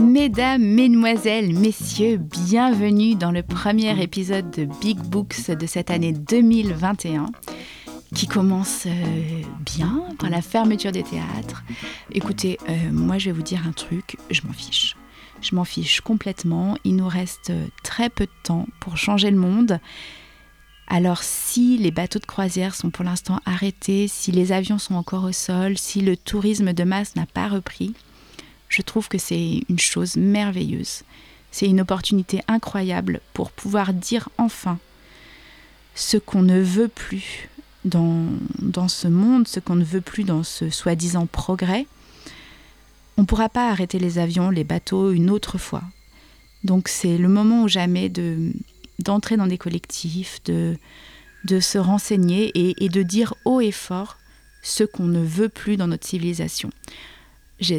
Mesdames, Mesdemoiselles, Messieurs, bienvenue dans le premier épisode de Big Books de cette année 2021 qui commence euh, bien par la fermeture des théâtres. Écoutez, euh, moi je vais vous dire un truc, je m'en fiche. Je m'en fiche complètement. Il nous reste très peu de temps pour changer le monde. Alors si les bateaux de croisière sont pour l'instant arrêtés, si les avions sont encore au sol, si le tourisme de masse n'a pas repris, je trouve que c'est une chose merveilleuse. C'est une opportunité incroyable pour pouvoir dire enfin ce qu'on ne veut plus dans, dans ce monde, ce qu'on ne veut plus dans ce soi-disant progrès. On ne pourra pas arrêter les avions, les bateaux une autre fois. Donc c'est le moment ou jamais de, d'entrer dans des collectifs, de, de se renseigner et, de dire haut et fort ce qu'on ne veut plus dans notre civilisation.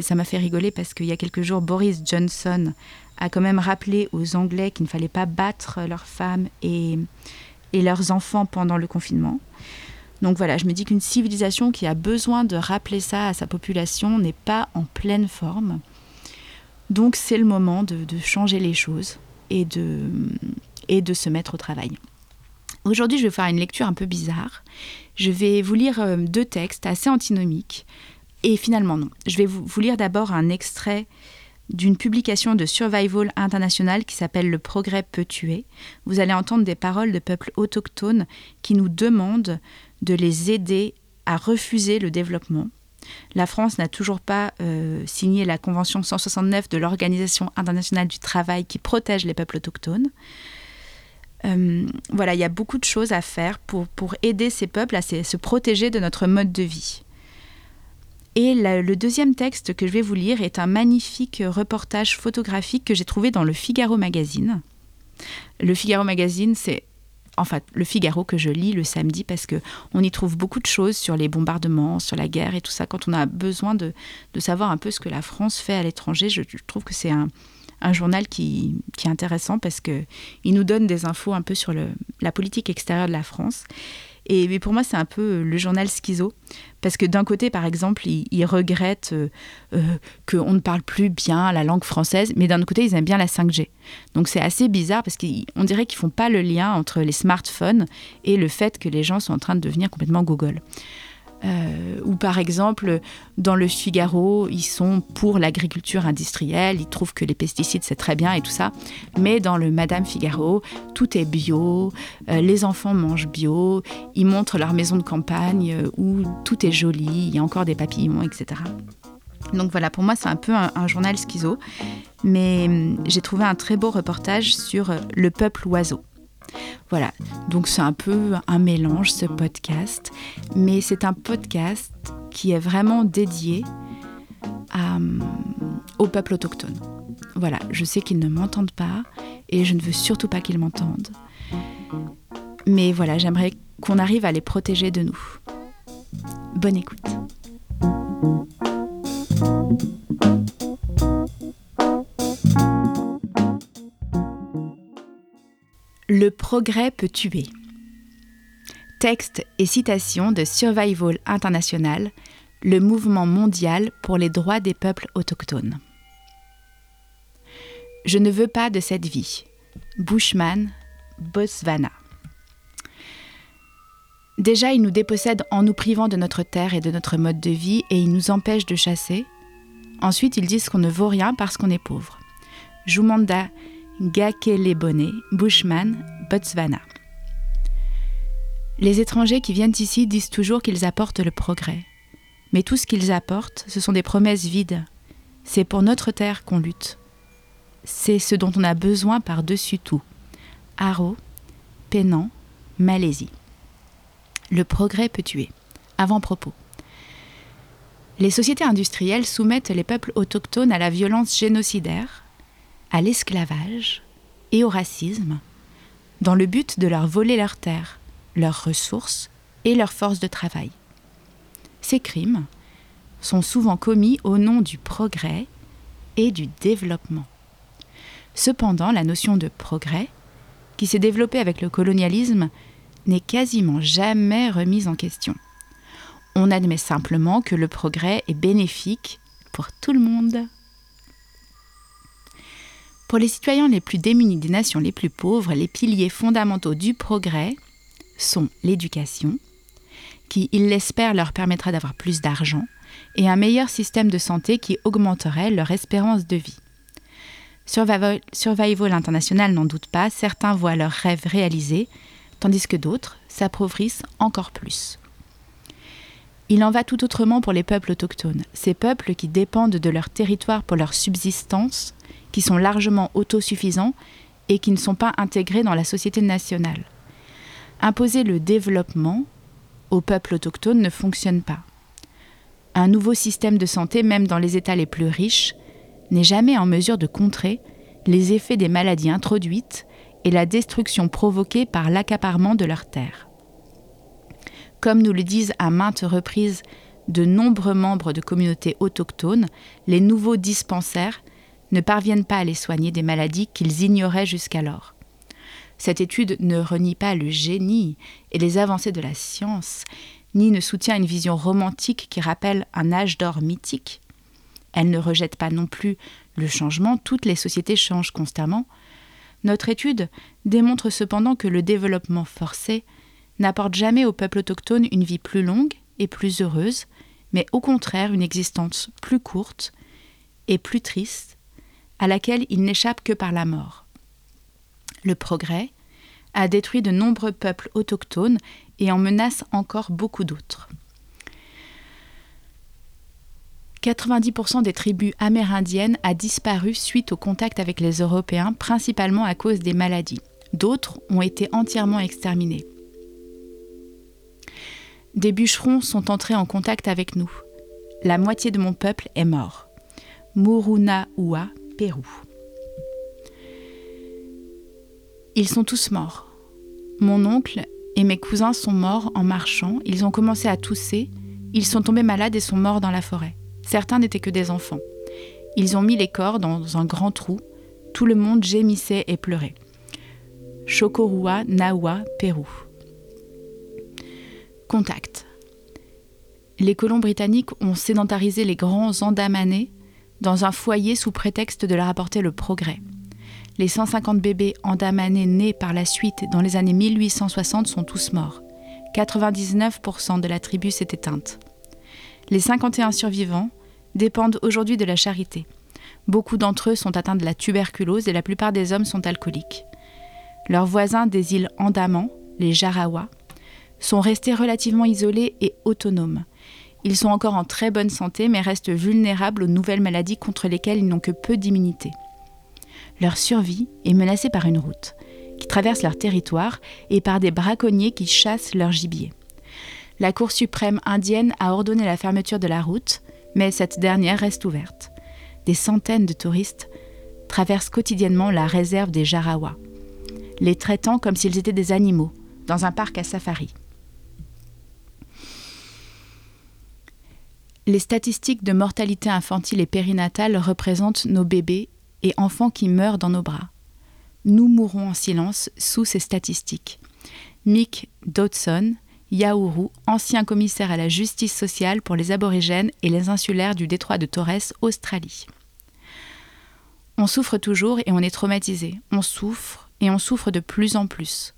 Ça m'a fait rigoler parce qu'il y a quelques jours, Boris Johnson a quand même rappelé aux Anglais qu'il ne fallait pas battre leurs femmes et, et leurs enfants pendant le confinement. Donc voilà, je me dis qu'une civilisation qui a besoin de rappeler ça à sa population n'est pas en pleine forme. Donc c'est le moment de, de, changer les choses et de, et de se mettre au travail. Aujourd'hui, je vais faire une lecture un peu bizarre. Je vais vous lire euh, deux textes assez antinomiques. Et finalement, non. Je vais vous, lire d'abord un extrait d'une publication de Survival International qui s'appelle Le progrès peut tuer. Vous allez entendre des paroles de peuples autochtones qui nous demandent de les aider à refuser le développement. La France n'a toujours pas euh, signé la Convention 169 de l'Organisation internationale du travail qui protège les peuples autochtones. Euh, voilà, il y a beaucoup de choses à faire pour, pour aider ces peuples à se, protéger de notre mode de vie. Et le deuxième texte que je vais vous lire est un magnifique reportage photographique que j'ai trouvé dans le Figaro Magazine. Le Figaro Magazine, c'est enfin le Figaro que je lis le samedi parce que on y trouve beaucoup de choses sur les bombardements, sur la guerre et tout ça. Quand on a besoin de, de savoir un peu ce que la France fait à l'étranger, je, trouve que c'est un, un journal qui, qui, est intéressant parce que il nous donne des infos un peu sur la politique extérieure de la France. Et mais pour moi, c'est un peu le journal schizo. Parce que d'un côté, par exemple, ils, ils regrettent euh, euh, qu'on ne parle plus bien la langue française, mais d'un autre côté, ils aiment bien la 5G. Donc c'est assez bizarre parce qu'on dirait qu'ils font pas le lien entre les smartphones et le fait que les gens sont en train de devenir complètement Google. Euh, ou par exemple, dans le Figaro, ils sont pour l'agriculture industrielle, ils trouvent que les pesticides c'est très bien et tout ça. Mais dans le Madame Figaro, tout est bio, euh, les enfants mangent bio, ils montrent leur maison de campagne euh, où tout est joli, il y a encore des papillons, etc. Donc voilà, pour moi c'est un peu un, journal schizo, mais hum, j'ai trouvé un très beau reportage sur euh, le peuple oiseau. Voilà, donc c'est un peu un mélange ce podcast, mais c'est un podcast qui est vraiment dédié à, au peuple autochtone. Voilà, je sais qu'ils ne m'entendent pas et je ne veux surtout pas qu'ils m'entendent. Mais voilà, j'aimerais qu'on arrive à les protéger de nous. Bonne écoute. Le progrès peut tuer. Texte et citation de Survival International, le mouvement mondial pour les droits des peuples autochtones. Je ne veux pas de cette vie. Bushman, Botswana. Déjà, ils nous dépossèdent en nous privant de notre terre et de notre mode de vie et ils nous empêchent de chasser. Ensuite, ils disent qu'on ne vaut rien parce qu'on est pauvre. Jumanda Gakelebone, Bushman, Botswana. Les étrangers qui viennent ici disent toujours qu'ils apportent le progrès. Mais tout ce qu'ils apportent, ce sont des promesses vides. C'est pour notre terre qu'on lutte. C'est ce dont on a besoin par-dessus tout. Haro, Pénan, Malaisie. Le progrès peut tuer. Avant-propos. Les sociétés industrielles soumettent les peuples autochtones à la violence génocidaire, à l'esclavage et au racisme, dans le but de leur voler leurs terres, leurs ressources et leur force de travail. Ces crimes sont souvent commis au nom du progrès et du développement. Cependant, la notion de progrès, qui s'est développée avec le colonialisme, n'est quasiment jamais remise en question. On admet simplement que le progrès est bénéfique pour tout le monde. Pour les citoyens les plus démunis des nations les plus pauvres, les piliers fondamentaux du progrès sont l'éducation, qui, ils l'espèrent, leur permettra d'avoir plus d'argent, et un meilleur système de santé qui augmenterait leur espérance de vie. Survival, International n'en doute pas, certains voient leurs rêves réalisés, tandis que d'autres s'appauvrissent encore plus. Il en va tout autrement pour les peuples autochtones, ces peuples qui dépendent de leur territoire pour leur subsistance, qui sont largement autosuffisants et qui ne sont pas intégrés dans la société nationale. Imposer le développement aux peuples autochtones ne fonctionne pas. Un nouveau système de santé, même dans les États les plus riches, n'est jamais en mesure de contrer les effets des maladies introduites et la destruction provoquée par l'accaparement de leurs terres. Comme nous le disent à maintes reprises de nombreux membres de communautés autochtones, les nouveaux dispensaires ne parviennent pas à les soigner des maladies qu'ils ignoraient jusqu'alors. Cette étude ne renie pas le génie et les avancées de la science, ni ne soutient une vision romantique qui rappelle un âge d'or mythique. Elle ne rejette pas non plus le changement, toutes les sociétés changent constamment. Notre étude démontre cependant que le développement forcé n'apporte jamais au peuple autochtone une vie plus longue et plus heureuse, mais au contraire une existence plus courte et plus triste, à laquelle il n'échappe que par la mort. Le progrès a détruit de nombreux peuples autochtones et en menace encore beaucoup d'autres. 90% des tribus amérindiennes a disparu suite au contact avec les Européens, principalement à cause des maladies. D'autres ont été entièrement exterminés. Des bûcherons sont entrés en contact avec nous. La moitié de mon peuple est mort. Murunaua, Ils sont tous morts. Mon oncle et mes cousins sont morts en marchant, ils ont commencé à tousser, ils sont tombés malades et sont morts dans la forêt. Certains n'étaient que des enfants. Ils ont mis les corps dans un grand trou, tout le monde gémissait et pleurait. Chokorua, Nawa, Pérou. Contact. Les colons britanniques ont sédentarisé les grands andamanais dans un foyer sous prétexte de leur apporter le progrès. Les 150 bébés andamanais nés par la suite dans les années 1860 sont tous morts. 99% de la tribu s'est éteinte. Les 51 survivants dépendent aujourd'hui de la charité. Beaucoup d'entre eux sont atteints de la tuberculose et la plupart des hommes sont alcooliques. Leurs voisins des îles Andaman, les Jarawa, sont restés relativement isolés et autonomes. Ils sont encore en très bonne santé mais restent vulnérables aux nouvelles maladies contre lesquelles ils n'ont que peu d'immunité. Leur survie est menacée par une route qui traverse leur territoire et par des braconniers qui chassent leur gibier. La Cour suprême indienne a ordonné la fermeture de la route, mais cette dernière reste ouverte. Des centaines de touristes traversent quotidiennement la réserve des Jarawa, les traitant comme s'ils étaient des animaux, dans un parc à safari. Les statistiques de mortalité infantile et périnatale représentent nos bébés et enfants qui meurent dans nos bras. Nous mourrons en silence sous ces statistiques. Mick Dodson, Yaouru, ancien commissaire à la justice sociale pour les aborigènes et les insulaires du détroit de Torres, Australie. On souffre toujours et on est traumatisé. On souffre et on souffre de plus en plus.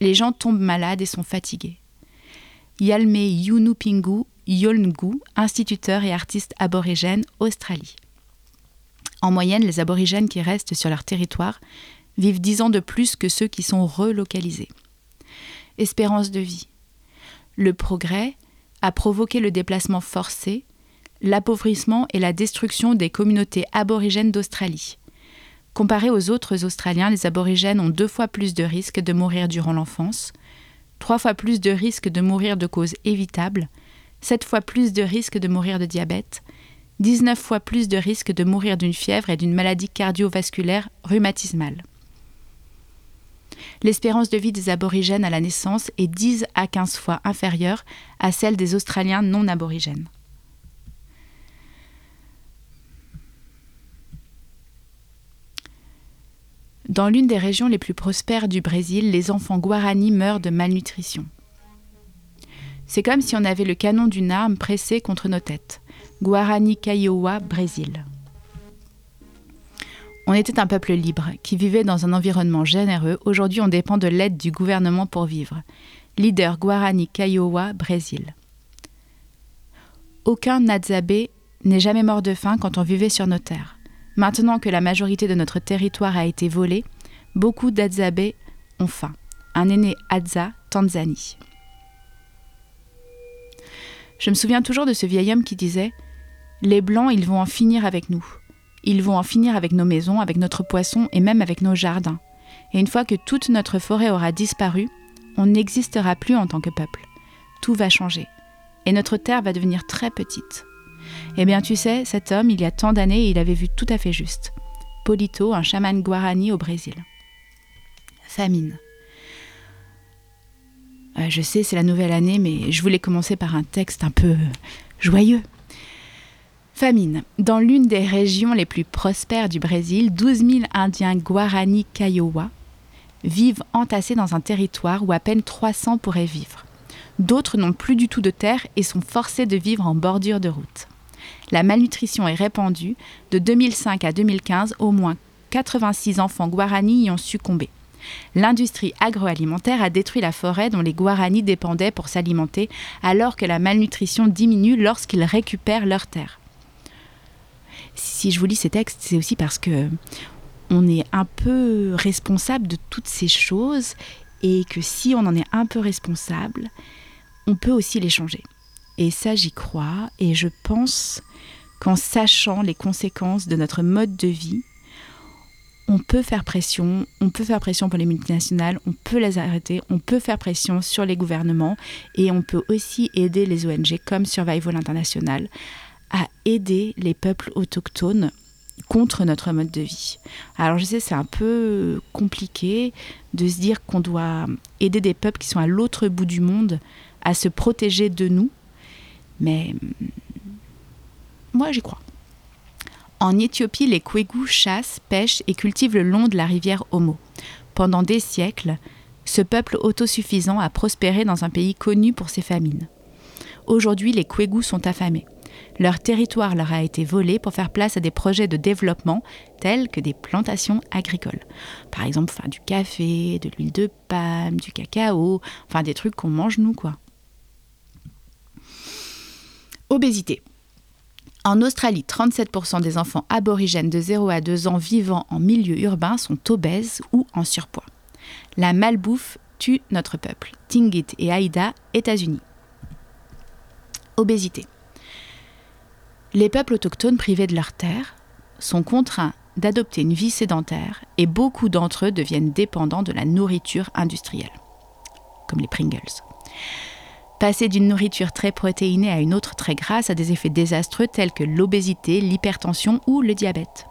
Les gens tombent malades et sont fatigués. Yalme Yunupingu Yolngu, instituteur et artiste aborigène, Australie. En moyenne, les aborigènes qui restent sur leur territoire vivent dix ans de plus que ceux qui sont relocalisés. Espérance de vie. Le progrès a provoqué le déplacement forcé, l'appauvrissement et la destruction des communautés aborigènes d'Australie. Comparés aux autres Australiens, les aborigènes ont deux fois plus de risques de mourir durant l'enfance, trois fois plus de risques de mourir de causes évitables, sept fois plus de risques de mourir de diabète, 19 fois plus de risque de mourir d'une fièvre et d'une maladie cardiovasculaire rhumatismale. L'espérance de vie des aborigènes à la naissance est 10 à 15 fois inférieure à celle des Australiens non aborigènes. Dans l'une des régions les plus prospères du Brésil, les enfants guarani meurent de malnutrition. C'est comme si on avait le canon d'une arme pressé contre nos têtes. Guarani Kaiowá, Brésil. On était un peuple libre, qui vivait dans un environnement généreux. Aujourd'hui, on dépend de l'aide du gouvernement pour vivre. Leader Guarani Kaiowá, Brésil. Aucun Nadzabe n'est jamais mort de faim quand on vivait sur nos terres. Maintenant que la majorité de notre territoire a été volé, beaucoup d'Adzabe ont faim. Un aîné Adza, Tanzanie. Je me souviens toujours de ce vieil homme qui disait Les Blancs, ils vont en finir avec nous. Ils vont en finir avec nos maisons, avec notre poisson et même avec nos jardins. Et une fois que toute notre forêt aura disparu, on n'existera plus en tant que peuple. Tout va changer. Et notre terre va devenir très petite. Eh bien, tu sais, cet homme, il y a tant d'années, il avait vu tout à fait juste. Polito, un chaman guarani au Brésil. Famine. Euh, je sais, c'est la nouvelle année, mais je voulais commencer par un texte un peu joyeux. Famine. Dans l'une des régions les plus prospères du Brésil, 12 000 Indiens Guarani Kaiowá vivent entassés dans un territoire où à peine 300 pourraient vivre. D'autres n'ont plus du tout de terre et sont forcés de vivre en bordure de route. La malnutrition est répandue. De 2005 à 2015, au moins 86 enfants Guarani y ont succombé. L'industrie agroalimentaire a détruit la forêt dont les Guarani dépendaient pour s'alimenter, alors que la malnutrition diminue lorsqu'ils récupèrent leurs terres. Si je vous lis ces textes, c'est aussi parce que on est un peu responsable de toutes ces choses et que si on en est un peu responsable, on peut aussi les changer. Et ça, j'y crois et je pense qu'en sachant les conséquences de notre mode de vie, on peut faire pression, on peut faire pression pour les multinationales, on peut les arrêter, on peut faire pression sur les gouvernements et on peut aussi aider les ONG comme Survival International à aider les peuples autochtones contre notre mode de vie. Alors je sais, c'est un peu compliqué de se dire qu'on doit aider des peuples qui sont à l'autre bout du monde à se protéger de nous, mais moi j'y crois. En Éthiopie, les Kwegu chassent, pêchent et cultivent le long de la rivière Homo. Pendant des siècles, ce peuple autosuffisant a prospéré dans un pays connu pour ses famines. Aujourd'hui, les Kwegu sont affamés. Leur territoire leur a été volé pour faire place à des projets de développement tels que des plantations agricoles. Par exemple, faire du café, de l'huile de palme, du cacao, enfin des trucs qu'on mange nous quoi. Obésité. En Australie, 37% des enfants aborigènes de 0 à 2 ans vivant en milieu urbain sont obèses ou en surpoids. La malbouffe tue notre peuple. Tingit et Aïda, États-Unis. Obésité. Les peuples autochtones privés de leurs terres sont contraints d'adopter une vie sédentaire et beaucoup d'entre eux deviennent dépendants de la nourriture industrielle, comme les Pringles. Passer d'une nourriture très protéinée à une autre très grasse a des effets désastreux tels que l'obésité, l'hypertension ou le diabète.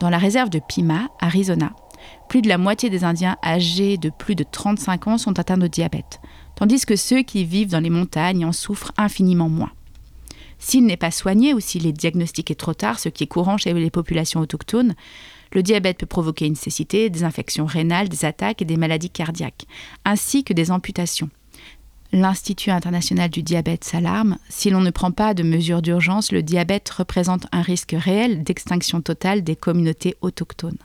Dans la réserve de Pima, Arizona, plus de la moitié des Indiens âgés de plus de 35 ans sont atteints de diabète, tandis que ceux qui vivent dans les montagnes en souffrent infiniment moins. S'il n'est pas soigné ou s'il est diagnostiqué trop tard, ce qui est courant chez les populations autochtones, le diabète peut provoquer une cécité, des infections rénales, des attaques et des maladies cardiaques, ainsi que des amputations l'Institut international du diabète s'alarme, si l'on ne prend pas de mesures d'urgence, le diabète représente un risque réel d'extinction totale des communautés autochtones.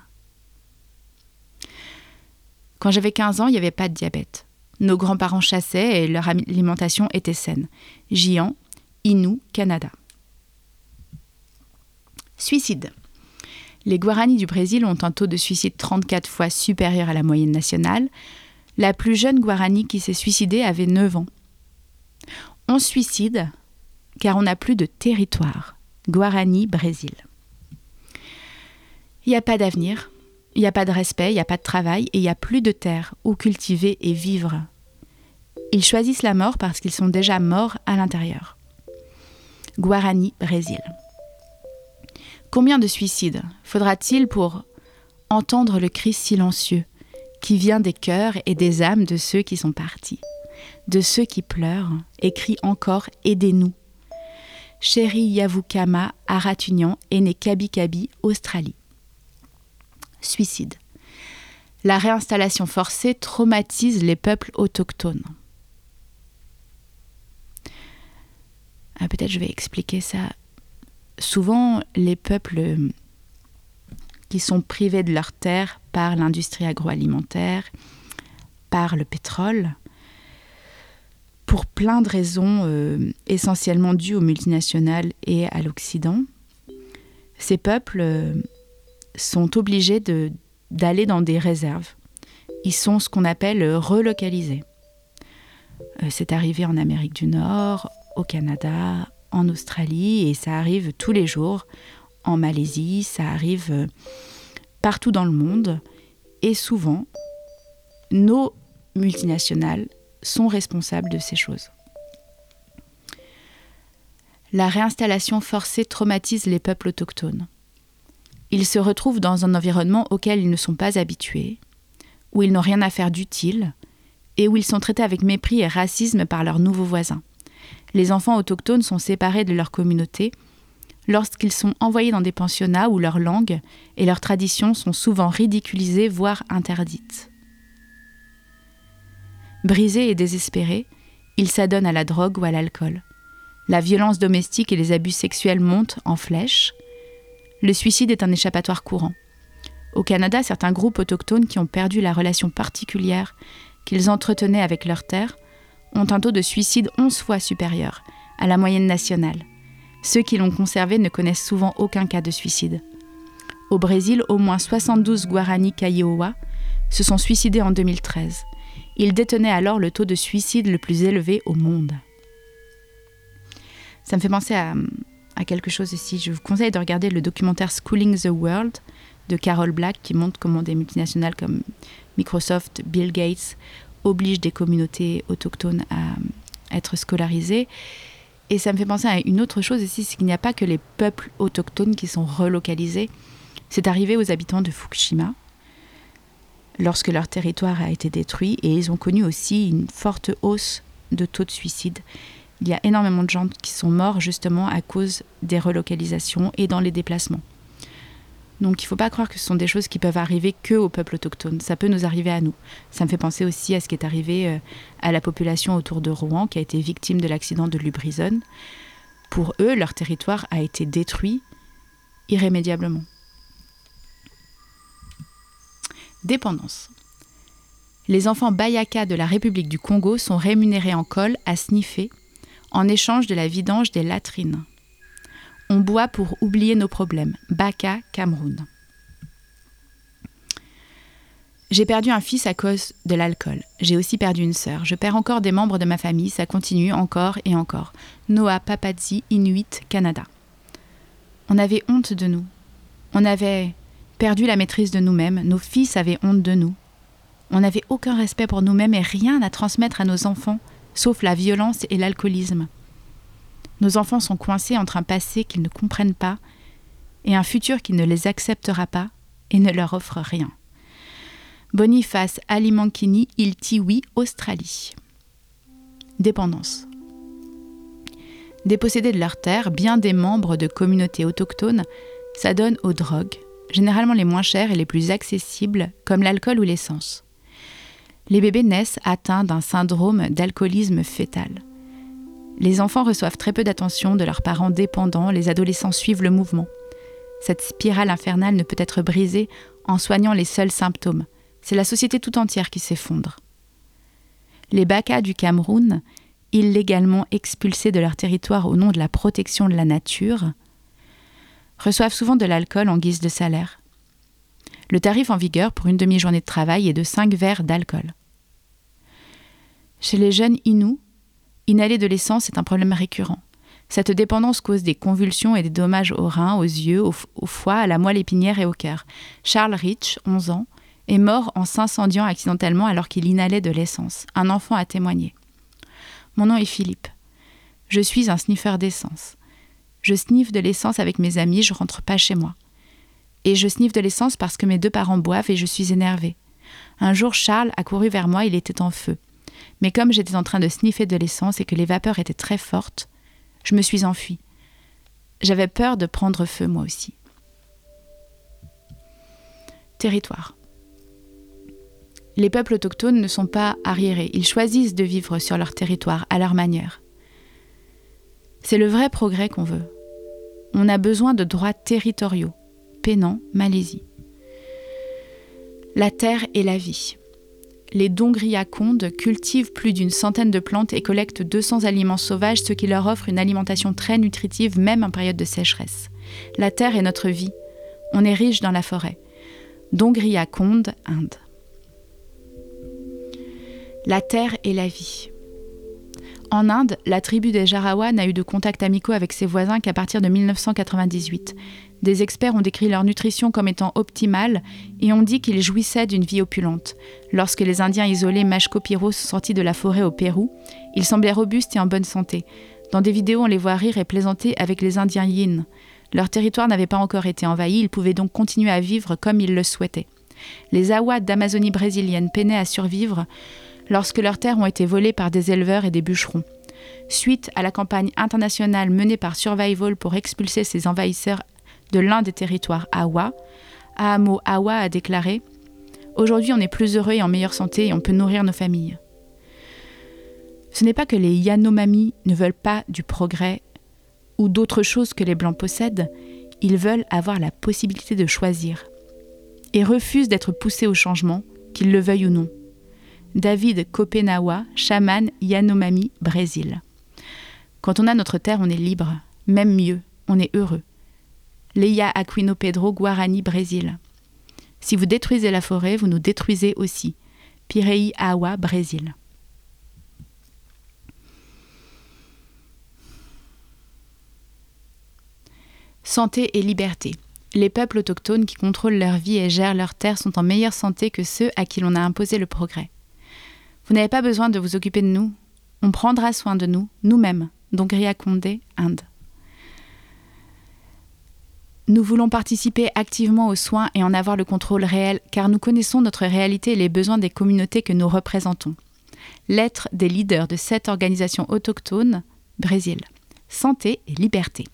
Quand j'avais 15 ans, il n'y avait pas de diabète. Nos grands-parents chassaient et leur alimentation était saine. Gian, Inou, Canada. Suicide. Les Guaranis du Brésil ont un taux de suicide 34 fois supérieur à la moyenne nationale. La plus jeune Guarani qui s'est suicidée avait 9 ans. On suicide car on n'a plus de territoire. Guarani, Brésil. Il n'y a pas d'avenir, il n'y a pas de respect, il n'y a pas de travail et il n'y a plus de terre où cultiver et vivre. Ils choisissent la mort parce qu'ils sont déjà morts à l'intérieur. Guarani, Brésil. Combien de suicides faudra-t-il pour entendre le cri silencieux qui vient des cœurs et des âmes de ceux qui sont partis, de ceux qui pleurent, écrit encore Aidez-nous. Chéri Yavukama, Aratunian, est né Kabi Kabi, Australie. Suicide. La réinstallation forcée traumatise les peuples autochtones. Ah, Peut-être je vais expliquer ça. Souvent, les peuples qui sont privés de leurs terres par l'industrie agroalimentaire, par le pétrole, pour plein de raisons euh, essentiellement dues aux multinationales et à l'Occident, ces peuples euh, sont obligés d'aller dans des réserves. Ils sont ce qu'on appelle relocalisés. Euh, c'est arrivé en Amérique du Nord, au Canada, en Australie, et ça arrive tous les jours en Malaisie, ça arrive euh, partout dans le monde. Et souvent, nos multinationales sont responsables de ces choses. La réinstallation forcée traumatise les peuples autochtones. Ils se retrouvent dans un environnement auquel ils ne sont pas habitués, où ils n'ont rien à faire d'utile, et où ils sont traités avec mépris et racisme par leurs nouveaux voisins. Les enfants autochtones sont séparés de leur communauté lorsqu'ils sont envoyés dans des pensionnats où leur langue et leurs traditions sont souvent ridiculisées, voire interdites. Brisés et désespérés, ils s'adonnent à la drogue ou à l'alcool. La violence domestique et les abus sexuels montent en flèche. Le suicide est un échappatoire courant. Au Canada, certains groupes autochtones qui ont perdu la relation particulière qu'ils entretenaient avec leur terre ont un taux de suicide 11 fois supérieur à la moyenne nationale. Ceux qui l'ont conservé ne connaissent souvent aucun cas de suicide. Au Brésil, au moins 72 Guarani Kaiowá se sont suicidés en 2013. Ils détenaient alors le taux de suicide le plus élevé au monde. Ça me fait penser à, à quelque chose ici. Je vous conseille de regarder le documentaire Schooling the World de Carol Black qui montre comment des multinationales comme Microsoft, Bill Gates obligent des communautés autochtones à être scolarisées. Et ça me fait penser à une autre chose ici, c'est qu'il n'y a pas que les peuples autochtones qui sont relocalisés. C'est arrivé aux habitants de Fukushima lorsque leur territoire a été détruit et ils ont connu aussi une forte hausse de taux de suicide. Il y a énormément de gens qui sont morts justement à cause des relocalisations et dans les déplacements. Donc il ne faut pas croire que ce sont des choses qui peuvent arriver que aux peuples autochtones. Ça peut nous arriver à nous. Ça me fait penser aussi à ce qui est arrivé euh, à la population autour de Rouen qui a été victime de l'accident de Lubrizon. Pour eux, leur territoire a été détruit irrémédiablement. Dépendance. Les enfants Bayaka de la République du Congo sont rémunérés en col à sniffer en échange de la vidange des latrines. On boit pour oublier nos problèmes. Baka, Cameroun. J'ai perdu un fils à cause de l'alcool. J'ai aussi perdu une sœur. Je perds encore des membres de ma famille. Ça continue encore et encore. Noah Papadzi, Inuit, Canada. On avait honte de nous. On avait perdu la maîtrise de nous-mêmes. Nos fils avaient honte de nous. On n'avait aucun respect pour nous-mêmes et rien à transmettre à nos enfants, sauf la violence et l'alcoolisme. Nos enfants sont coincés entre un passé qu'ils ne comprennent pas et un futur qui ne les acceptera pas et ne leur offre rien. Boniface Alimankini, Iltiwi, Australie. Dépendance. Dépossédés de leur terre, bien des membres de communautés autochtones s'adonnent aux drogues, généralement les moins chères et les plus accessibles, comme l'alcool ou l'essence. Les bébés naissent atteints d'un syndrome d'alcoolisme fœtal. Les enfants reçoivent très peu d'attention de leurs parents dépendants, les adolescents suivent le mouvement. Cette spirale infernale ne peut être brisée en soignant les seuls symptômes. C'est la société tout entière qui s'effondre. Les Bakas du Cameroun, illégalement expulsés de leur territoire au nom de la protection de la nature, reçoivent souvent de l'alcool en guise de salaire. Le tarif en vigueur pour une demi-journée de travail est de 5 verres d'alcool. Chez les jeunes Inuits, Inhaler de l'essence est un problème récurrent. Cette dépendance cause des convulsions et des dommages aux reins, aux yeux, au, foie, à la moelle épinière et au cœur. Charles Rich, 11 ans, est mort en s'incendiant accidentellement alors qu'il inhalait de l'essence. Un enfant a témoigné. Mon nom est Philippe. Je suis un sniffer d'essence. Je sniffe de l'essence avec mes amis, je rentre pas chez moi. Et je sniffe de l'essence parce que mes deux parents boivent et je suis énervée. Un jour, Charles a couru vers moi, il était en feu. Mais comme j'étais en train de sniffer de l'essence et que les vapeurs étaient très fortes, je me suis enfuie. J'avais peur de prendre feu moi aussi. Territoire. Les peuples autochtones ne sont pas arriérés, ils choisissent de vivre sur leur territoire à leur manière. C'est le vrai progrès qu'on veut. On a besoin de droits territoriaux. Pénan, Malaisie. La terre et la vie. Les Dongriakondes cultivent plus d'une centaine de plantes et collectent 200 aliments sauvages, ce qui leur offre une alimentation très nutritive même en période de sécheresse. La terre est notre vie. On est riche dans la forêt. Dongriakonde, Inde. La terre et la vie. En Inde, la tribu des Jarawa n'a eu de contact amicaux avec ses voisins qu'à partir de 1998. Des experts ont décrit leur nutrition comme étant optimale et ont dit qu'ils jouissaient d'une vie opulente. Lorsque les Indiens isolés Mashko-Piro sont sortis de la forêt au Pérou, ils semblaient robustes et en bonne santé. Dans des vidéos, on les voit rire et plaisanter avec les Indiens Yin. Leur territoire n'avait pas encore été envahi, ils pouvaient donc continuer à vivre comme ils le souhaitaient. Les Awas d'Amazonie brésilienne peinaient à survivre lorsque leurs terres ont été volées par des éleveurs et des bûcherons. Suite à la campagne internationale menée par Survival pour expulser ces envahisseurs de l'un des territoires Awa, Ahamo Awa a déclaré Aujourd'hui, on est plus heureux et en meilleure santé et on peut nourrir nos familles. Ce n'est pas que les Yanomami ne veulent pas du progrès ou d'autres choses que les Blancs possèdent, ils veulent avoir la possibilité de choisir et refusent d'être poussés au changement, qu'ils le veuillent ou non. David Kopenawa, chaman Yanomami, Brésil. Quand on a notre terre, on est libre, même mieux, on est heureux. Leia Aquino Pedro, Guarani, Brésil. Si vous détruisez la forêt, vous nous détruisez aussi. Pirei Awa, Brésil. Santé et liberté. Les peuples autochtones qui contrôlent leur vie et gèrent leurs terres sont en meilleure santé que ceux à qui l'on a imposé le progrès. Vous n'avez pas besoin de vous occuper de nous. On prendra soin de nous, nous-mêmes. Donc Ria Condé, Inde. Nous voulons participer activement aux soins et en avoir le contrôle réel, car nous connaissons notre réalité et les besoins des communautés que nous représentons. Lettre des leaders de cette organisation autochtone, Brésil. Santé et liberté.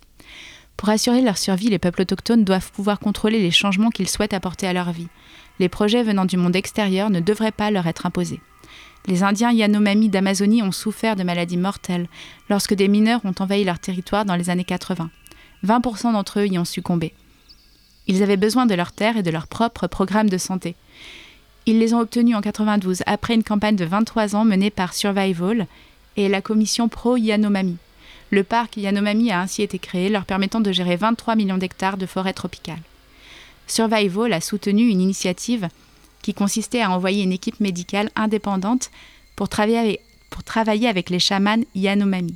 Pour assurer leur survie, les peuples autochtones doivent pouvoir contrôler les changements qu'ils souhaitent apporter à leur vie. Les projets venant du monde extérieur ne devraient pas leur être imposés. Les Indiens Yanomami d'Amazonie ont souffert de maladies mortelles lorsque des mineurs ont envahi leur territoire dans les années 80. 20% d'entre eux y ont succombé. Ils avaient besoin de leurs terres et de leur propre programme de santé. Ils les ont obtenus en 92 après une campagne de 23 ans menée par Survival et la commission Pro Yanomami. Le parc Yanomami a ainsi été créé, leur permettant de gérer 23 millions d'hectares de forêt tropicale. Survival a soutenu une initiative qui consistait à envoyer une équipe médicale indépendante pour travailler avec, pour travailler avec les chamans Yanomami.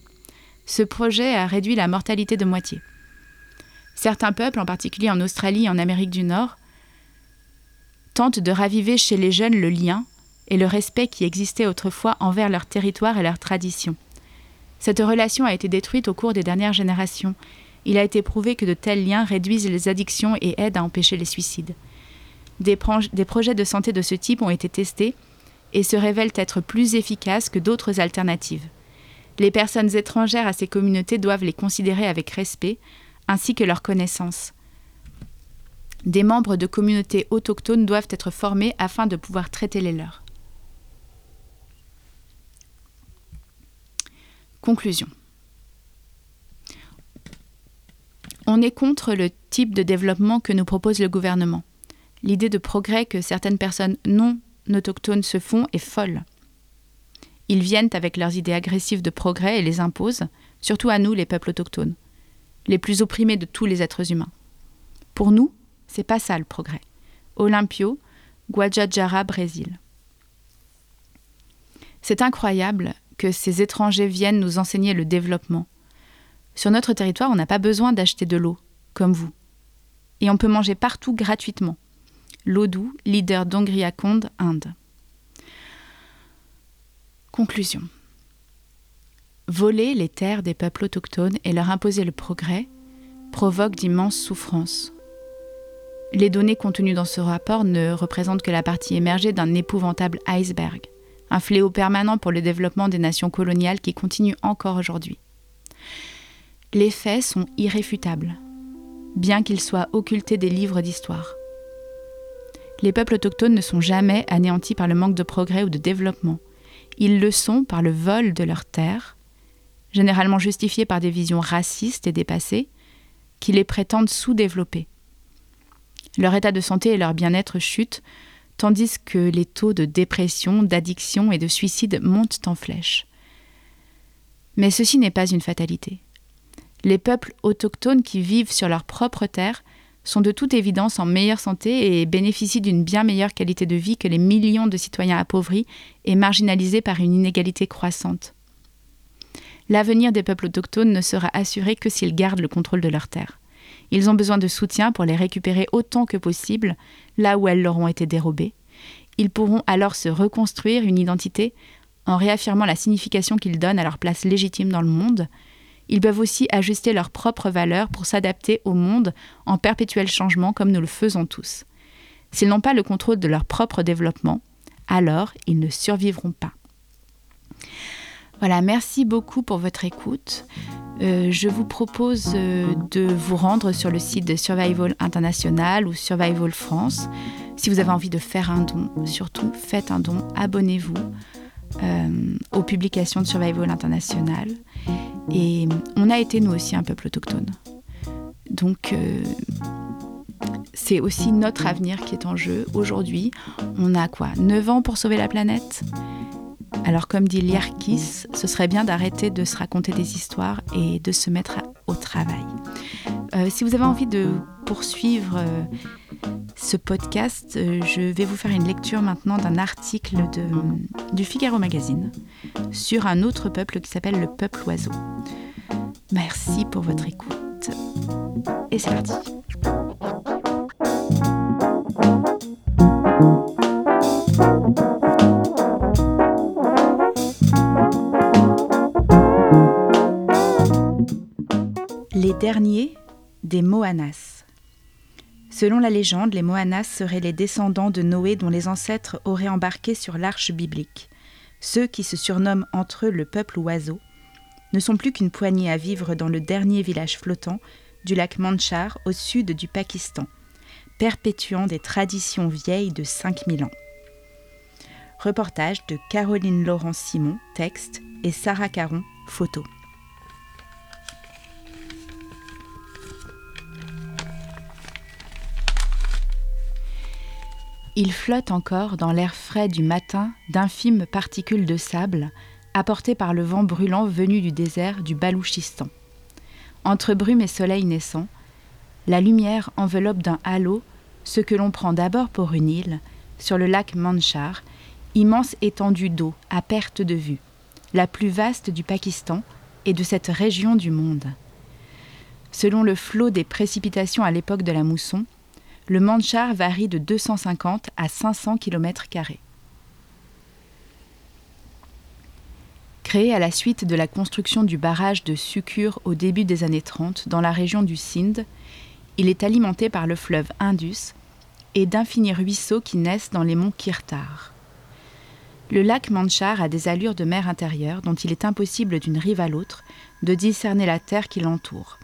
Ce projet a réduit la mortalité de moitié. Certains peuples, en particulier en Australie et en Amérique du Nord, tentent de raviver chez les jeunes le lien et le respect qui existait autrefois envers leur territoire et leurs traditions. Cette relation a été détruite au cours des dernières générations. Il a été prouvé que de tels liens réduisent les addictions et aident à empêcher les suicides. Des, des, projets de santé de ce type ont été testés et se révèlent être plus efficaces que d'autres alternatives. Les personnes étrangères à ces communautés doivent les considérer avec respect, ainsi que leurs connaissances. Des membres de communautés autochtones doivent être formés afin de pouvoir traiter les leurs. Conclusion. On est contre le type de développement que nous propose le gouvernement. L'idée de progrès que certaines personnes non autochtones se font est folle. Ils viennent avec leurs idées agressives de progrès et les imposent, surtout à nous, les peuples autochtones, les plus opprimés de tous les êtres humains. Pour nous, c'est pas ça le progrès. Olympio, Guajajara, Brésil. C'est incroyable que ces étrangers viennent nous enseigner le développement. Sur notre territoire, on n'a pas besoin d'acheter de l'eau, comme vous. Et on peut manger partout gratuitement. Lodou, leader d'Ongriakonde, Inde. Conclusion. Voler les terres des peuples autochtones et leur imposer le progrès provoque d'immenses souffrances. Les données contenues dans ce rapport ne représentent que la partie émergée d'un épouvantable iceberg, un fléau permanent pour le développement des nations coloniales qui continue encore aujourd'hui. Les faits sont irréfutables, bien qu'ils soient occultés des livres d'histoire. Les peuples autochtones ne sont jamais anéantis par le manque de progrès ou de développement. Ils le sont par le vol de leurs terres, généralement justifié par des visions racistes et dépassées, qui les prétendent sous-développés. Leur état de santé et leur bien-être chutent, tandis que les taux de dépression, d'addiction et de suicide montent en flèche. Mais ceci n'est pas une fatalité. Les peuples autochtones qui vivent sur leur propre terre sont de toute évidence en meilleure santé et bénéficient d'une bien meilleure qualité de vie que les millions de citoyens appauvris et marginalisés par une inégalité croissante. L'avenir des peuples autochtones ne sera assuré que s'ils gardent le contrôle de leurs terres. Ils ont besoin de soutien pour les récupérer autant que possible là où elles leur ont été dérobées. Ils pourront alors se reconstruire une identité en réaffirmant la signification qu'ils donnent à leur place légitime dans le monde. Ils peuvent aussi ajuster leurs propres valeurs pour s'adapter au monde en perpétuel changement comme nous le faisons tous. S'ils n'ont pas le contrôle de leur propre développement, alors ils ne survivront pas. Voilà, merci beaucoup pour votre écoute. Euh, je vous propose euh, de vous rendre sur le site de Survival International ou Survival France. Si vous avez envie de faire un don, surtout faites un don, abonnez-vous euh, aux publications de Survival International. Et on a été nous aussi un peuple autochtone. Donc c'est aussi notre avenir qui est en jeu. Aujourd'hui, on a quoi? 9 ans pour sauver la planète? Alors comme dit Lierkis, ce serait bien d'arrêter de se raconter des histoires et de se mettre au travail. Euh, si vous avez envie de poursuivre euh, ce podcast, euh, je vais vous faire une lecture maintenant d'un article du Figaro Magazine sur un autre peuple qui s'appelle le peuple oiseau. Merci pour votre écoute et c'est parti. Derniers des Moanas. Selon la légende, les Moanas seraient les descendants de Noé dont les ancêtres auraient embarqué sur l'arche biblique. Ceux qui se surnomment entre eux le peuple oiseau ne sont plus qu'une poignée à vivre dans le dernier village flottant du lac Manchar au sud du Pakistan, perpétuant des traditions vieilles de 5000 ans. Reportage de Caroline Laurent Simon, texte, et Sarah Caron, photo. Il flotte encore dans l'air frais du matin d'infimes particules de sable apportées par le vent brûlant venu du désert du Balouchistan. Entre brume et soleil naissant, la lumière enveloppe d'un halo ce que l'on prend d'abord pour une île, sur le lac Manchar, immense étendue d'eau à perte de vue, la plus vaste du Pakistan et de cette région du monde. Selon le flot des précipitations à l'époque de la mousson, le Manchar varie de 250 à 500 km. Créé à la suite de la construction du barrage de Sukur au début des années 30 dans la région du Sindh, il est alimenté par le fleuve Indus et d'infinis ruisseaux qui naissent dans les monts Kirtar. Le lac Manchar a des allures de mer intérieure dont il est impossible d'une rive à l'autre de discerner la terre qui l'entoure.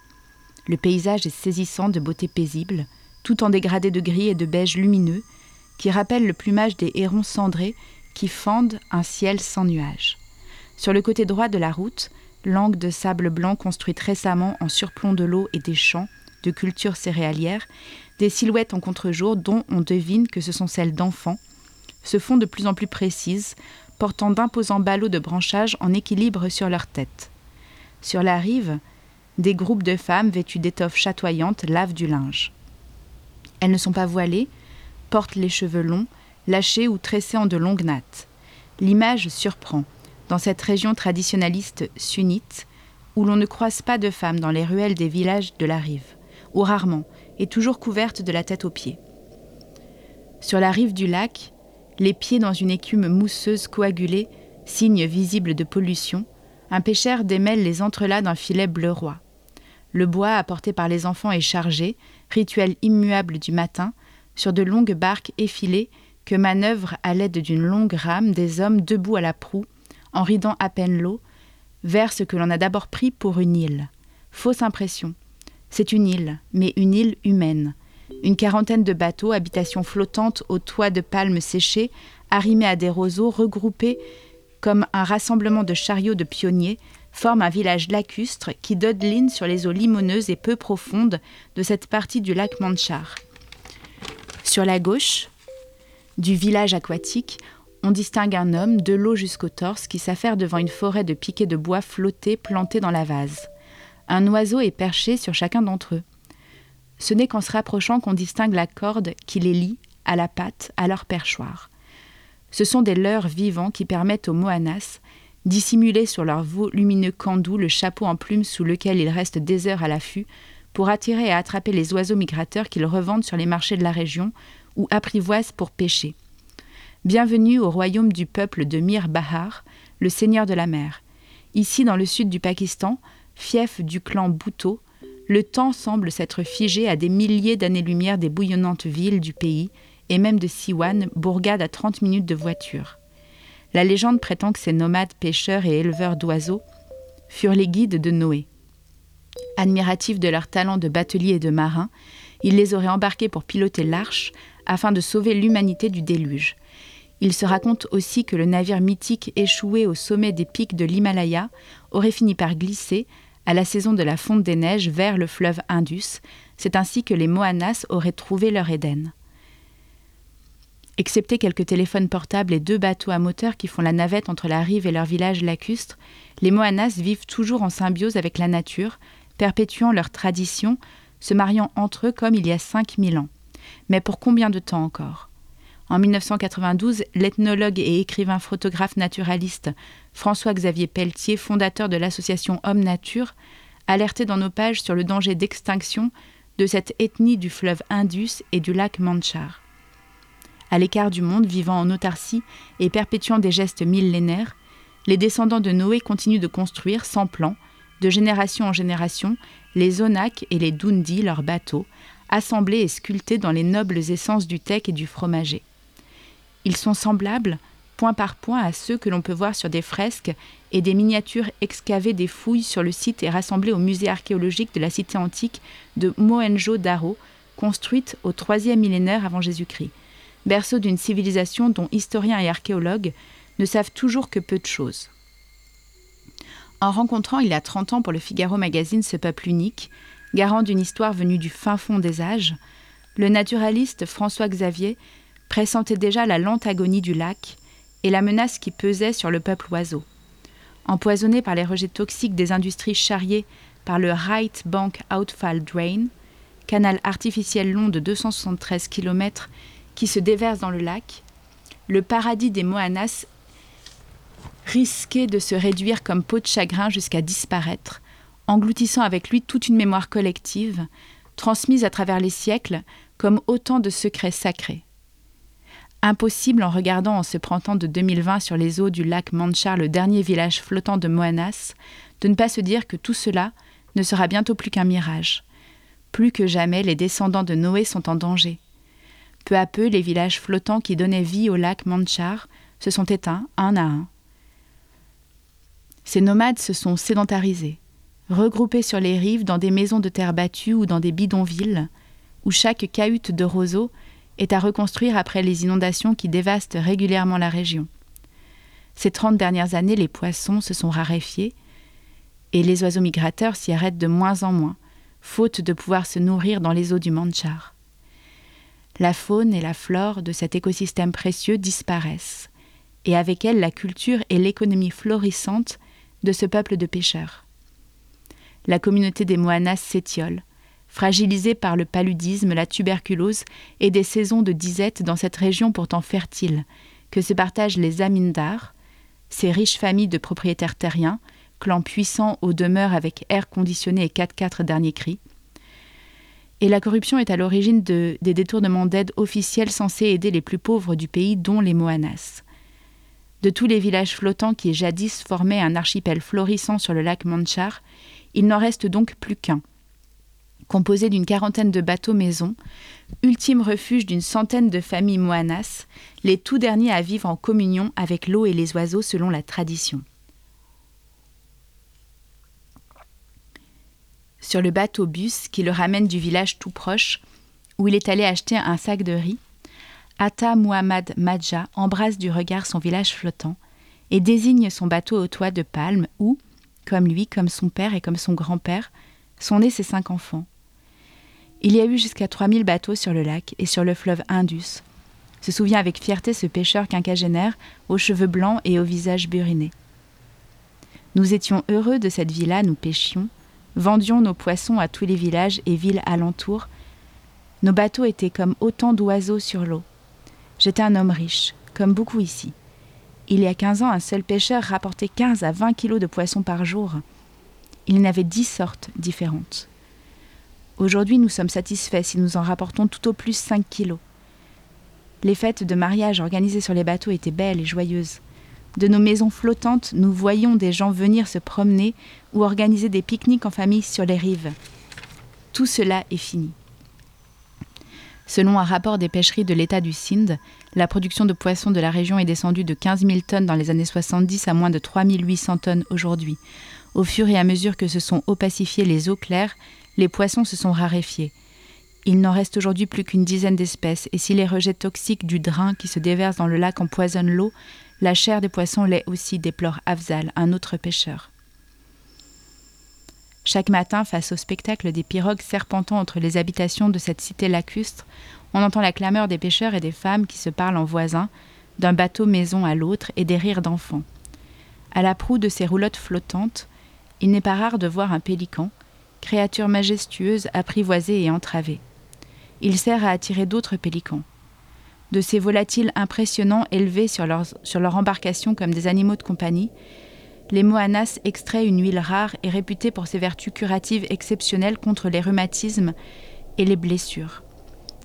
Le paysage est saisissant de beauté paisible, tout en dégradé de gris et de beige lumineux, qui rappellent le plumage des hérons cendrés qui fendent un ciel sans nuages. Sur le côté droit de la route, l'angle de sable blanc construite récemment en surplomb de l'eau et des champs de culture céréalière, des silhouettes en contre-jour dont on devine que ce sont celles d'enfants, se font de plus en plus précises, portant d'imposants ballots de branchage en équilibre sur leur tête. Sur la rive, des groupes de femmes vêtues d'étoffes chatoyantes lavent du linge. Elles ne sont pas voilées, portent les cheveux longs, lâchés ou tressés en de longues nattes. L'image surprend, dans cette région traditionnaliste sunnite, où l'on ne croise pas de femmes dans les ruelles des villages de la rive, ou rarement, et toujours couvertes de la tête aux pieds. Sur la rive du lac, les pieds dans une écume mousseuse coagulée, signe visible de pollution, un pêcheur démêle les entrelacs d'un filet bleu roi. Le bois apporté par les enfants est chargé, rituel immuable du matin, sur de longues barques effilées que manœuvrent à l'aide d'une longue rame des hommes debout à la proue, en ridant à peine l'eau, vers ce que l'on a d'abord pris pour une île. Fausse impression. C'est une île, mais une île humaine. Une quarantaine de bateaux, habitations flottantes aux toits de palmes séchées, arrimés à des roseaux, regroupés comme un rassemblement de chariots de pionniers, forment un village lacustre qui dodeline sur les eaux limoneuses et peu profondes de cette partie du lac Manchar. Sur la gauche du village aquatique, on distingue un homme, de l'eau jusqu'au torse, qui s'affaire devant une forêt de piquets de bois flottés plantés dans la vase. Un oiseau est perché sur chacun d'entre eux. Ce n'est qu'en se rapprochant qu'on distingue la corde qui les lie à la patte, à leur perchoir. Ce sont des leurres vivants qui permettent aux moanas, dissimuler sur leur volumineux candou le chapeau en plumes sous lequel ils restent des heures à l'affût, pour attirer et attraper les oiseaux migrateurs qu'ils revendent sur les marchés de la région ou apprivoisent pour pêcher. Bienvenue au royaume du peuple de Mir Bahar, le seigneur de la mer. Ici, dans le sud du Pakistan, fief du clan Bhutto, le temps semble s'être figé à des milliers d'années-lumière des bouillonnantes villes du pays, et même de Siwan, bourgade à 30 minutes de voiture. La légende prétend que ces nomades pêcheurs et éleveurs d'oiseaux furent les guides de Noé. Admiratifs de leur talent de batelier et de marin, il les aurait embarqués pour piloter l'arche afin de sauver l'humanité du déluge. Il se raconte aussi que le navire mythique échoué au sommet des pics de l'Himalaya aurait fini par glisser, à la saison de la fonte des neiges, vers le fleuve Indus. C'est ainsi que les Moanas auraient trouvé leur Éden. Excepté quelques téléphones portables et deux bateaux à moteur qui font la navette entre la rive et leur village lacustre, les Moanas vivent toujours en symbiose avec la nature, perpétuant leur tradition, se mariant entre eux comme il y a 5000 ans. Mais pour combien de temps encore? En 1992, l'ethnologue et écrivain photographe naturaliste François-Xavier Pelletier, fondateur de l'association Homme-Nature, alertait dans nos pages sur le danger d'extinction de cette ethnie du fleuve Indus et du lac Manchar. À l'écart du monde, vivant en autarcie et perpétuant des gestes millénaires, les descendants de Noé continuent de construire sans plan, de génération en génération, les Onak et les Dundi, leurs bateaux, assemblés et sculptés dans les nobles essences du teck et du fromager. Ils sont semblables, point par point, à ceux que l'on peut voir sur des fresques et des miniatures excavées des fouilles sur le site et rassemblées au musée archéologique de la cité antique de Mohenjo-Daro, construite au troisième millénaire avant Jésus-Christ, berceau d'une civilisation dont historiens et archéologues ne savent toujours que peu de choses. En rencontrant il y a 30 ans pour le Figaro magazine ce peuple unique, garant d'une histoire venue du fin fond des âges, le naturaliste François Xavier pressentait déjà la lente agonie du lac et la menace qui pesait sur le peuple oiseau. Empoisonné par les rejets toxiques des industries charriées par le Right Bank Outfall Drain, canal artificiel long de 273 km qui se déverse dans le lac, le paradis des Moanas risquait de se réduire comme peau de chagrin jusqu'à disparaître, engloutissant avec lui toute une mémoire collective, transmise à travers les siècles comme autant de secrets sacrés. Impossible en regardant en ce printemps de 2020 sur les eaux du lac Manchar, le dernier village flottant de Moanas, de ne pas se dire que tout cela ne sera bientôt plus qu'un mirage. Plus que jamais, les descendants de Noé sont en danger. Peu à peu, les villages flottants qui donnaient vie au lac Manchar se sont éteints un à un. Ces nomades se sont sédentarisés, regroupés sur les rives dans des maisons de terre battue ou dans des bidonvilles, où chaque cahute de roseaux est à reconstruire après les inondations qui dévastent régulièrement la région. Ces trente dernières années, les poissons se sont raréfiés et les oiseaux migrateurs s'y arrêtent de moins en moins, faute de pouvoir se nourrir dans les eaux du Manchar. La faune et la flore de cet écosystème précieux disparaissent, et avec elles la culture et l'économie florissante de ce peuple de pêcheurs. La communauté des Moanas s'étiole, fragilisée par le paludisme, la tuberculose et des saisons de disette dans cette région pourtant fertile, que se partagent les Amindars, ces riches familles de propriétaires terriens, clans puissants aux demeures avec air conditionné et 4x4 dernier cri. Et la corruption est à l'origine de, des détournements d'aide officielles censés aider les plus pauvres du pays, dont les Moanas. De tous les villages flottants qui jadis formaient un archipel florissant sur le lac Manchar, il n'en reste donc plus qu'un. Composé d'une quarantaine de bateaux-maisons, ultime refuge d'une centaine de familles moanas, les tout derniers à vivre en communion avec l'eau et les oiseaux selon la tradition. Sur le bateau-bus qui le ramène du village tout proche, où il est allé acheter un sac de riz, Atta Muhammad Madja embrasse du regard son village flottant et désigne son bateau au toit de palme où, comme lui, comme son père et comme son grand-père, sont nés ses cinq enfants. Il y a eu jusqu'à 3000 bateaux sur le lac et sur le fleuve Indus, se souvient avec fierté ce pêcheur quinquagénaire aux cheveux blancs et au visage buriné. Nous étions heureux de cette vie-là, nous pêchions, vendions nos poissons à tous les villages et villes alentours. Nos bateaux étaient comme autant d'oiseaux sur l'eau. J'étais un homme riche, comme beaucoup ici. Il y a 15 ans, un seul pêcheur rapportait 15 à 20 kilos de poissons par jour. Il en avait 10 sortes différentes. Aujourd'hui, nous sommes satisfaits si nous en rapportons tout au plus 5 kilos. Les fêtes de mariage organisées sur les bateaux étaient belles et joyeuses. De nos maisons flottantes, nous voyions des gens venir se promener ou organiser des pique-niques en famille sur les rives. Tout cela est fini. Selon un rapport des pêcheries de l'État du Sindh, la production de poissons de la région est descendue de 15 000 tonnes dans les années 70 à moins de 3 800 tonnes aujourd'hui. Au fur et à mesure que se sont opacifiées les eaux claires, les poissons se sont raréfiés. Il n'en reste aujourd'hui plus qu'une dizaine d'espèces, et si les rejets toxiques du drain qui se déverse dans le lac empoisonnent l'eau, la chair des poissons l'est aussi, déplore Afzal, un autre pêcheur. Chaque matin, face au spectacle des pirogues serpentant entre les habitations de cette cité lacustre, on entend la clameur des pêcheurs et des femmes qui se parlent en voisins, d'un bateau maison à l'autre, et des rires d'enfants. À la proue de ces roulottes flottantes, il n'est pas rare de voir un pélican, créature majestueuse apprivoisée et entravée. Il sert à attirer d'autres pélicans. De ces volatiles impressionnants élevés sur, leur embarcation comme des animaux de compagnie, les Moanas extraient une huile rare et réputée pour ses vertus curatives exceptionnelles contre les rhumatismes et les blessures.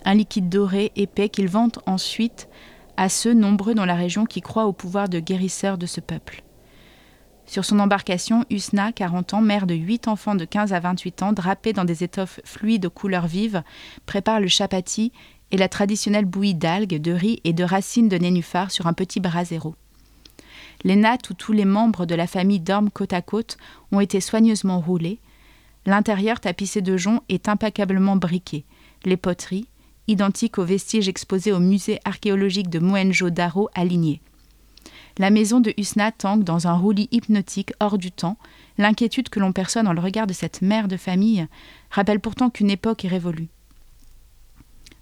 Un liquide doré, épais, qu'ils vantent ensuite à ceux nombreux dans la région qui croient au pouvoir de guérisseur de ce peuple. Sur son embarcation, Usna, 40 ans, mère de 8 enfants de 15 à 28 ans, drapés dans des étoffes fluides aux couleurs vives, prépare le chapati et la traditionnelle bouillie d'algues, de riz et de racines de nénuphar sur un petit brasero. Les nattes où tous les membres de la famille dorment côte à côte ont été soigneusement roulés. L'intérieur tapissé de joncs est impeccablement briqué. Les poteries, identiques aux vestiges exposés au musée archéologique de Mohenjo-Daro, alignées. La maison de Husna tangue dans un roulis hypnotique hors du temps. L'inquiétude que l'on perçoit dans le regard de cette mère de famille rappelle pourtant qu'une époque est révolue.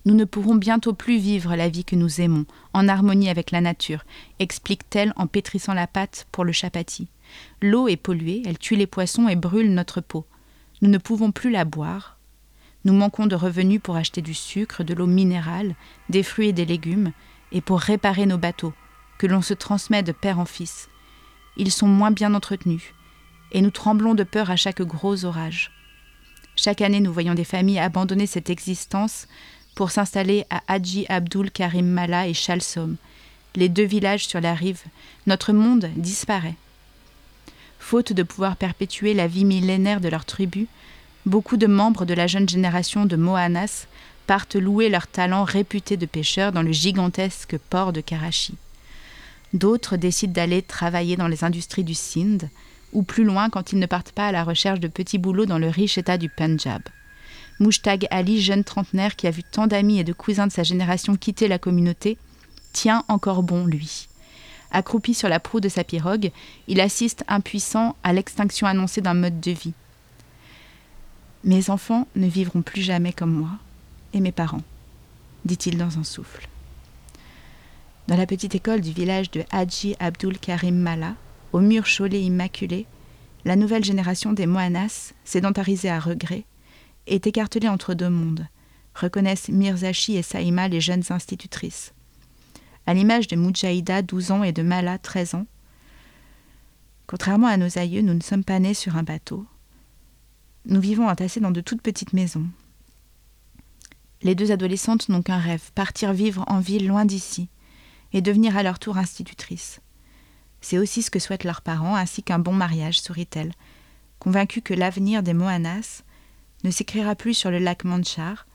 Nous ne pourrons bientôt plus vivre la vie que nous aimons, en harmonie avec la nature, explique-t-elle en pétrissant la pâte pour le chapati. L'eau est polluée, elle tue les poissons et brûle notre peau. Nous ne pouvons plus la boire. Nous manquons de revenus pour acheter du sucre, de l'eau minérale, des fruits et des légumes, et pour réparer nos bateaux, que l'on se transmet de père en fils. Ils sont moins bien entretenus, et nous tremblons de peur à chaque gros orage. Chaque année, nous voyons des familles abandonner cette existence pour s'installer à Hadji Abdul Karim Mala et Chalsom, les deux villages sur la rive. Notre monde disparaît. Faute de pouvoir perpétuer la vie millénaire de leur tribu, beaucoup de membres de la jeune génération de Mohanas partent louer leur talent réputé de pêcheurs dans le gigantesque port de Karachi. D'autres décident d'aller travailler dans les industries du Sindh, ou plus loin quand ils ne partent pas à la recherche de petits boulots dans le riche état du Punjab. Moushtag Ali, jeune trentenaire qui a vu tant d'amis et de cousins de sa génération quitter la communauté, tient encore bon, lui. Accroupi sur la proue de sa pirogue, il assiste impuissant à l'extinction annoncée d'un mode de vie. Mes enfants ne vivront plus jamais comme moi, et mes parents, dit-il dans un souffle. Dans la petite école du village de Hadji Abdul Karim Mala, au mur cholé immaculé, la nouvelle génération des Mohanas, sédentarisée à regret, est écartelée entre deux mondes, reconnaissent Mirzachi et Saïma les jeunes institutrices. À l'image de Mujahida, 12 ans, et de Mala, 13 ans, contrairement à nos aïeux, nous ne sommes pas nés sur un bateau. Nous vivons entassés dans de toutes petites maisons. Les deux adolescentes n'ont qu'un rêve, partir vivre en ville loin d'ici, et devenir à leur tour institutrices. C'est aussi ce que souhaitent leurs parents, ainsi qu'un bon mariage, sourit-elle, convaincue que l'avenir des Mohanas ne s'écrira plus sur le lac Manchar,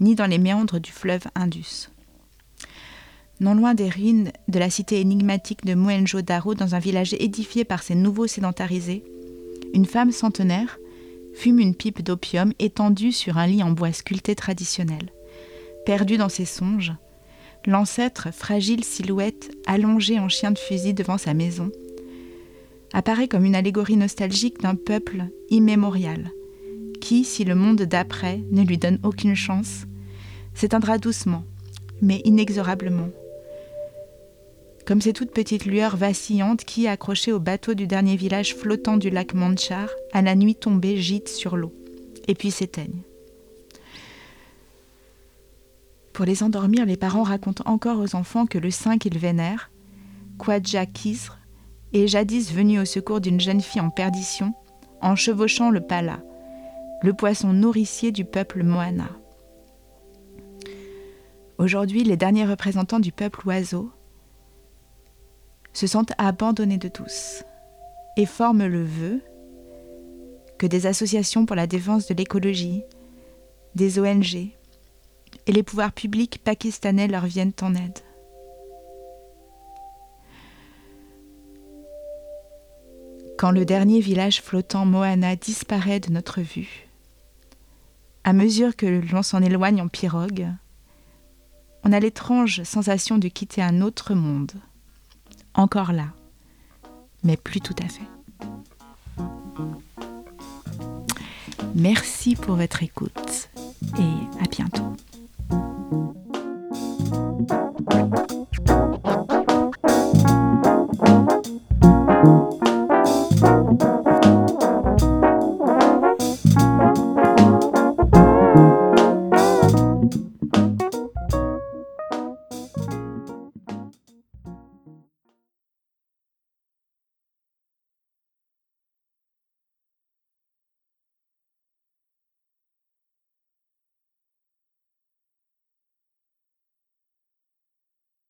ni dans les méandres du fleuve Indus. Non loin des ruines de la cité énigmatique de Mohenjo-Daro, dans un village édifié par ces nouveaux sédentarisés, une femme centenaire fume une pipe d'opium étendue sur un lit en bois sculpté traditionnel. perdu dans ses songes, l'ancêtre, fragile silhouette allongée en chien de fusil devant sa maison, apparaît comme une allégorie nostalgique d'un peuple immémorial, qui, si le monde d'après ne lui donne aucune chance, s'éteindra doucement, mais inexorablement. Comme ces toutes petites lueurs vacillantes qui, accrochées au bateau du dernier village flottant du lac Manchar, à la nuit tombée gîtent sur l'eau, et puis s'éteignent. Pour les endormir, les parents racontent encore aux enfants que le saint qu'ils vénèrent, Kwadja Kisr, est jadis venu au secours d'une jeune fille en perdition, en chevauchant le pala, le poisson nourricier du peuple Moana. Aujourd'hui, les derniers représentants du peuple oiseau se sentent abandonnés de tous et forment le vœu que des associations pour la défense de l'écologie, des ONG et les pouvoirs publics pakistanais leur viennent en aide. Quand le dernier village flottant Moana disparaît de notre vue, à mesure que l'on s'en éloigne en pirogue, on a l'étrange sensation de quitter un autre monde. Encore là, mais plus tout à fait. Merci pour votre écoute et à bientôt.